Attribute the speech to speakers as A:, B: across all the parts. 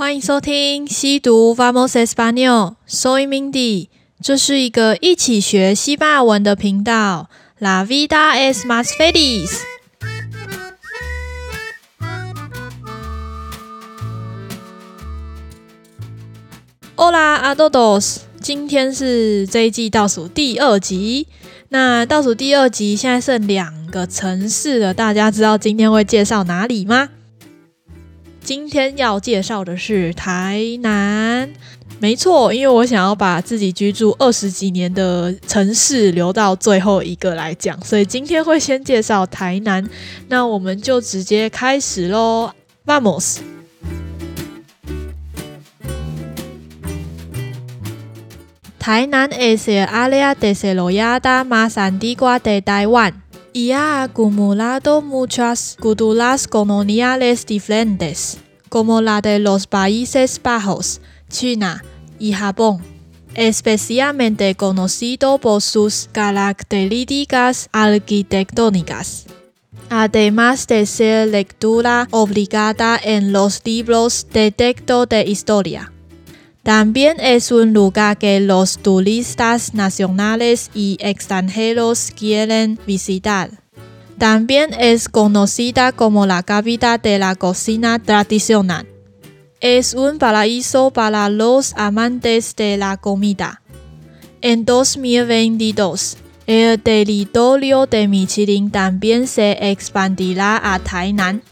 A: 欢迎收听西读 Vamos Español，Soy Mindy，这是一个一起学西班牙文的频道。La vida es más feliz。Hola a todos，今天是这一季倒数第二集。那倒数第二集现在剩两个城市了，大家知道今天会介绍哪里吗？今天要介绍的是台南，没错，因为我想要把自己居住二十几年的城市留到最后一个来讲，所以今天会先介绍台南。那我们就直接开始喽，Vamos！台南 es el área desarrollada más antigua de Taiwán y ha acumulado muchas culturas coloniales diferentes, como la de los Países Bajos, China y Japón, especialmente conocido por sus características arquitectónicas, además de ser lectura obligada en los libros de texto de historia. También es un lugar que los turistas nacionales y extranjeros quieren visitar. También es conocida como la capital de la cocina tradicional. Es un paraíso para los amantes de la comida. En 2022, el territorio de Michelin también se expandirá a Tainan.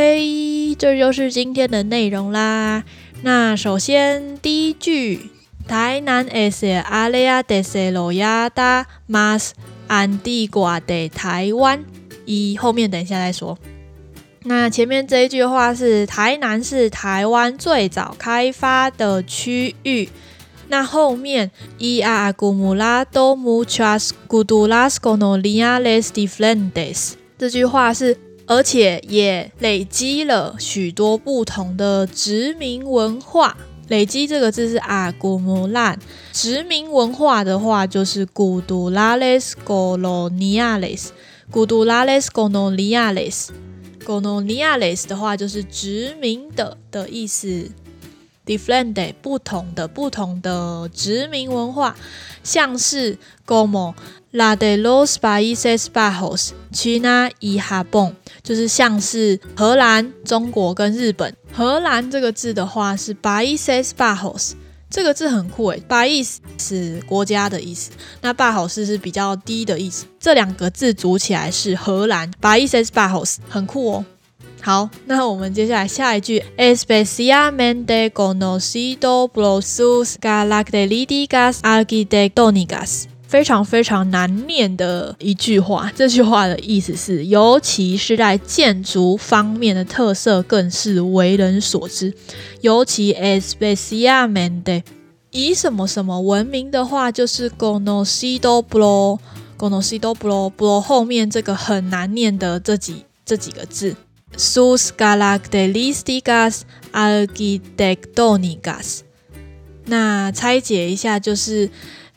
A: OK，这就是今天的内容啦。那首先第一句，台南 es el área desarrollada más antigua de Taiwan。一后面等一下再说。那前面这一句话是台南是台湾最早开发的区域。那后面 y ha acumulado muchas culturas coloniales diferentes，这句话是。而且也累积了许多不同的殖民文化。累积这个字是阿古姆兰，殖民文化的话就是古杜拉雷斯哥罗尼亚雷斯，古杜拉雷斯哥罗尼亚雷斯，哥罗尼亚雷斯的话就是殖民的的意思。different 不同的不同的殖民文化，像是 como la de los Países Bajos, China y Japón，就是像是荷兰、中国跟日本。荷兰这个字的话是 Países Bajos，这个字很酷诶，País 是国家的意思，那 Bajos 是比较低的意思，这两个字组起来是荷兰 Países Bajos，很酷哦。好，那我们接下来下一句，especialmente conocido por sus características arquitectónicas，非常非常难念的一句话。这句话的意思是，尤其是在建筑方面的特色，更是为人所知。尤其 especialmente 以什么什么闻名的话，就是 conocido por，conocido por，por 后面这个很难念的这几这几个字。Sus g a l a c t e r i s t i c a s arquitectónicas，那拆解一下就是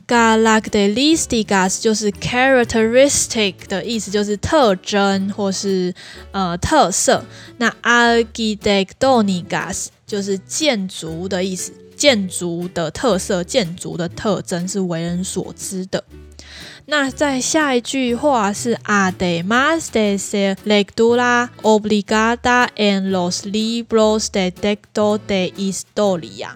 A: características 就是 characteristic 的意思，就是特征或是呃特色。那 Argidektonicas 就是建筑的意思，建筑的特色、建筑的特征是为人所知的。那在下一句话是 Además de ser lectura obligada en los libros de texto de historia，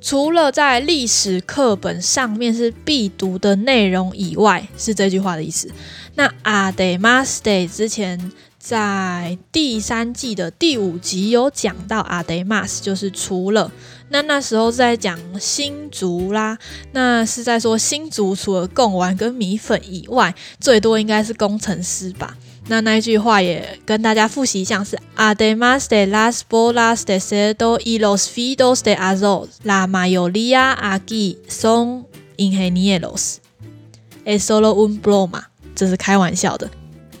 A: 除了在历史课本上面是必读的内容以外，是这句话的意思。那 Además de 之前。在第三季的第五集有讲到 además 就是除了，那那时候在讲新竹啦，那是在说新竹除了贡丸跟米粉以外，最多应该是工程师吧。那那一句话也跟大家复习一下，是 además de las bolas de cerdo y los fidos de arroz, la mayoría aquí son ingenieros. Es solo un broma，这是开玩笑的。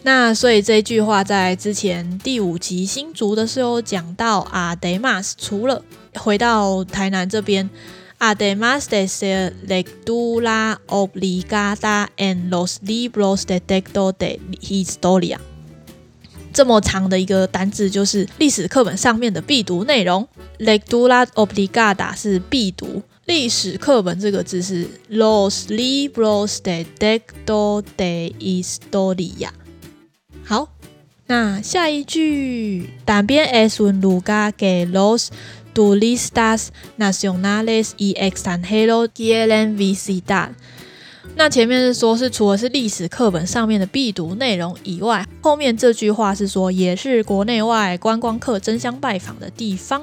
A: 那所以这句话在之前第五集新竹的时候讲到，además 除了回到台南这边 Además de ser lectura obligada en los libros de texto de historia，这么长的一个单字就是历史课本上面的必读内容。Lectura obligada 是必读，历史课本这个字是 los libros de texto de historia。好，那下一句，también es un lugar que los Turistas nacionales y extranjeros quieren visitar。那前面是说，是除了是历史课本上面的必读内容以外，后面这句话是说，也是国内外观光客争相拜访的地方。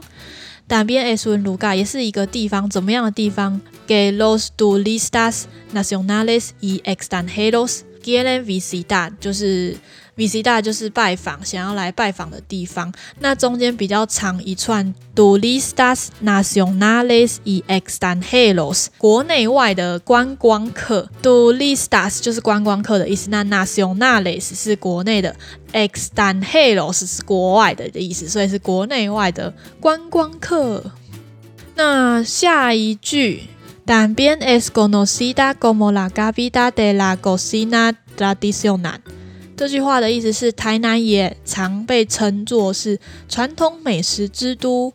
A: También es un Luga） 也是一个地方，怎么样的地方？Que los turistas nacionales y extranjeros quieren visitar，就是。Visita 就是拜访，想要来拜访的地方。那中间比较长一串，turistas nacionales y extranjeros，国内外的观光客。turistas 就是观光客的意思，那 nacionales 是国内的，extranjeros 是国外的的意思，所以是国内外的观光客。那下一句，también es conocida como la capital de la cocina tradicional。这句话的意思是，台南也常被称作是传统美食之都。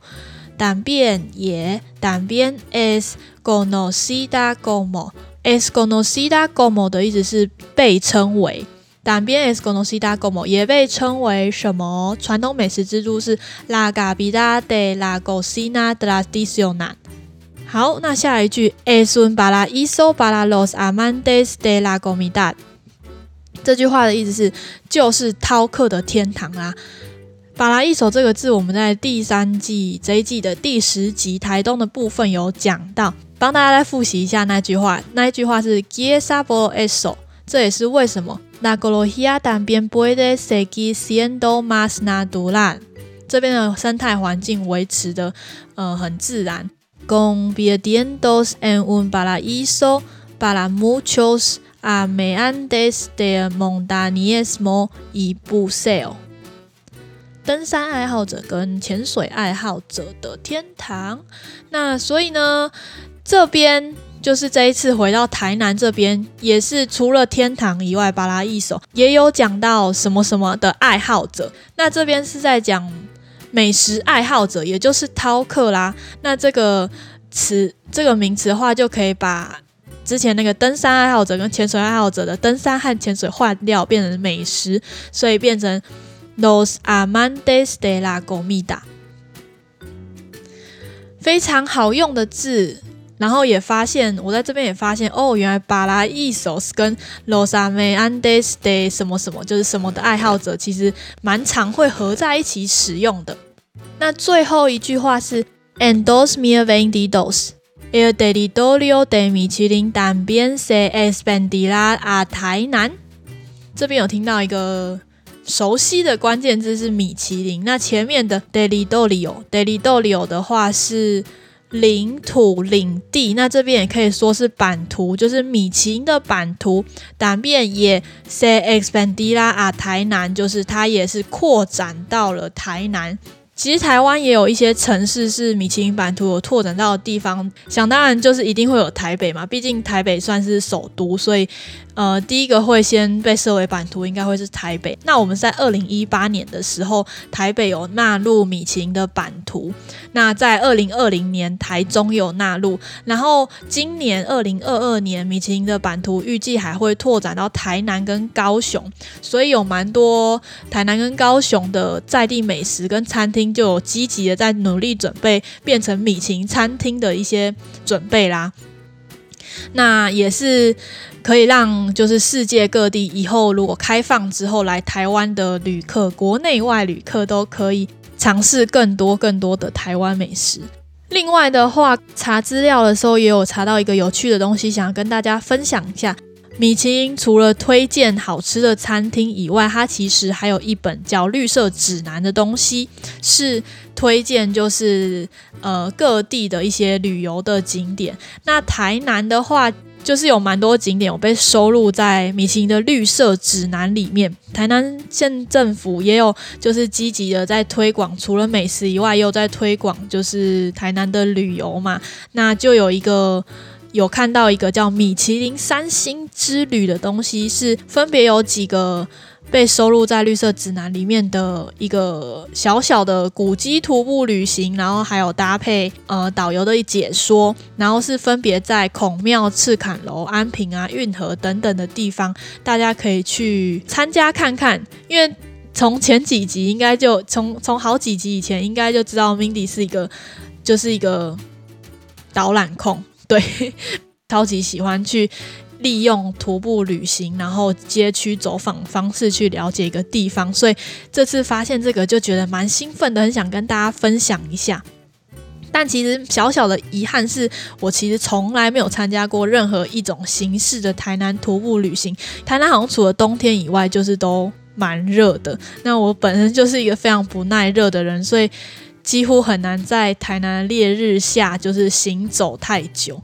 A: 但变也但变 es conocida como，es conocida como 的意思是被称为。但变 es conocida como 也被称为什么？传统美食之都是 la capital de la cocina tradicional。好，那下一句，es un paraíso para los amantes de la comida。这句话的意思是，就是饕客的天堂啦。巴拉伊手这个字，我们在第三季这一季的第十集台东的部分有讲到，帮大家再复习一下那句话。那一句话是 Quiesa por eso，这也是为什么。La ecología también puede segui siendo más natural，这边的生态环境维持的呃很自然。Convirtiéndose en un paraíso para muchos。Amantes del montañismo y buceo，登山爱好者跟潜水爱好者的天堂。那所以呢，这边就是这一次回到台南这边，也是除了天堂以外，巴拉一手也有讲到什么什么的爱好者。那这边是在讲美食爱好者，也就是饕客啦。那这个词，这个名词的话，就可以把。之前那个登山爱好者跟潜水爱好者的登山和潜水换掉，变成美食，所以变成 Los amantes de la comida，非常好用的字。然后也发现，我在这边也发现，哦，原来 Paraísos 跟 Los amantes de 什么什么，就是什么的爱好者，其实蛮常会合在一起使用的。那最后一句话是 En dos m i a v e n d i d o s。El territorio de Michelin 边 se expandirá a 台南。这边有听到一个熟悉的关键字是米其林。那前面的 territorio，territorio 的话是领土、领地。那这边也可以说是版图，就是米其林的版图。también 也 se expandirá a 台南，就是它也是扩展到了台南。其实台湾也有一些城市是米其林版图有拓展到的地方，想当然就是一定会有台北嘛，毕竟台北算是首都，所以。呃，第一个会先被设为版图，应该会是台北。那我们在二零一八年的时候，台北有纳入米其林的版图。那在二零二零年，台中有纳入。然后今年二零二二年，米其林的版图预计还会拓展到台南跟高雄。所以有蛮多台南跟高雄的在地美食跟餐厅，就有积极的在努力准备变成米其林餐厅的一些准备啦。那也是。可以让就是世界各地以后如果开放之后来台湾的旅客，国内外旅客都可以尝试更多更多的台湾美食。另外的话，查资料的时候也有查到一个有趣的东西，想要跟大家分享一下。米其林除了推荐好吃的餐厅以外，它其实还有一本叫绿色指南的东西，是推荐就是呃各地的一些旅游的景点。那台南的话。就是有蛮多景点我被收录在米其林的绿色指南里面。台南县政府也有就是积极的在推广，除了美食以外，也有在推广就是台南的旅游嘛。那就有一个有看到一个叫米其林三星之旅的东西，是分别有几个。被收录在绿色指南里面的一个小小的古迹徒步旅行，然后还有搭配呃导游的一解说，然后是分别在孔庙、赤坎楼、安平啊、运河等等的地方，大家可以去参加看看。因为从前几集应该就从从好几集以前应该就知道，Mindy 是一个就是一个导览控，对，超级喜欢去。利用徒步旅行，然后街区走访方式去了解一个地方，所以这次发现这个就觉得蛮兴奋的，很想跟大家分享一下。但其实小小的遗憾是我其实从来没有参加过任何一种形式的台南徒步旅行。台南好像除了冬天以外，就是都蛮热的。那我本身就是一个非常不耐热的人，所以几乎很难在台南烈日下就是行走太久。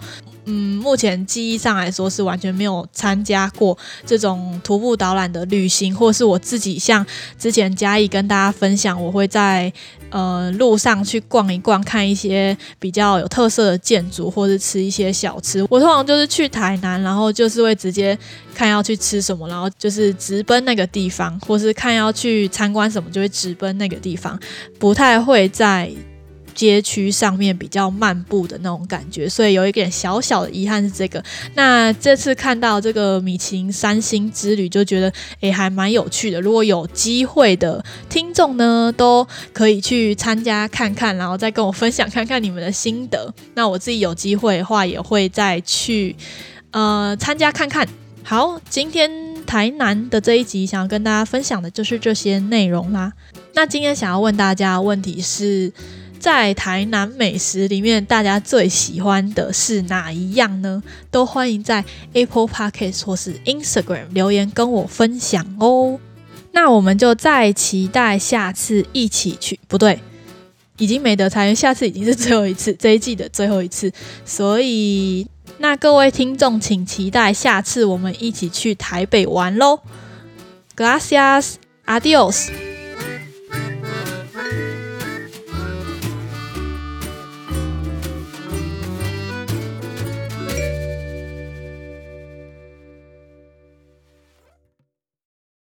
A: 嗯，目前记忆上来说是完全没有参加过这种徒步导览的旅行，或是我自己像之前嘉义跟大家分享，我会在呃路上去逛一逛，看一些比较有特色的建筑，或是吃一些小吃。我通常就是去台南，然后就是会直接看要去吃什么，然后就是直奔那个地方，或是看要去参观什么，就会直奔那个地方，不太会在。街区上面比较漫步的那种感觉，所以有一点小小的遗憾是这个。那这次看到这个米其林三星之旅，就觉得诶还蛮有趣的。如果有机会的听众呢，都可以去参加看看，然后再跟我分享看看你们的心得。那我自己有机会的话，也会再去呃参加看看。好，今天台南的这一集想要跟大家分享的就是这些内容啦。那今天想要问大家的问题是，在台南美食里面，大家最喜欢的是哪一样呢？都欢迎在 Apple Podcast 或是 Instagram 留言跟我分享哦。那我们就再期待下次一起去，不对，已经没得猜，下次已经是最后一次，这一季的最后一次。所以，那各位听众请期待下次我们一起去台北玩喽。Gracias，Adios。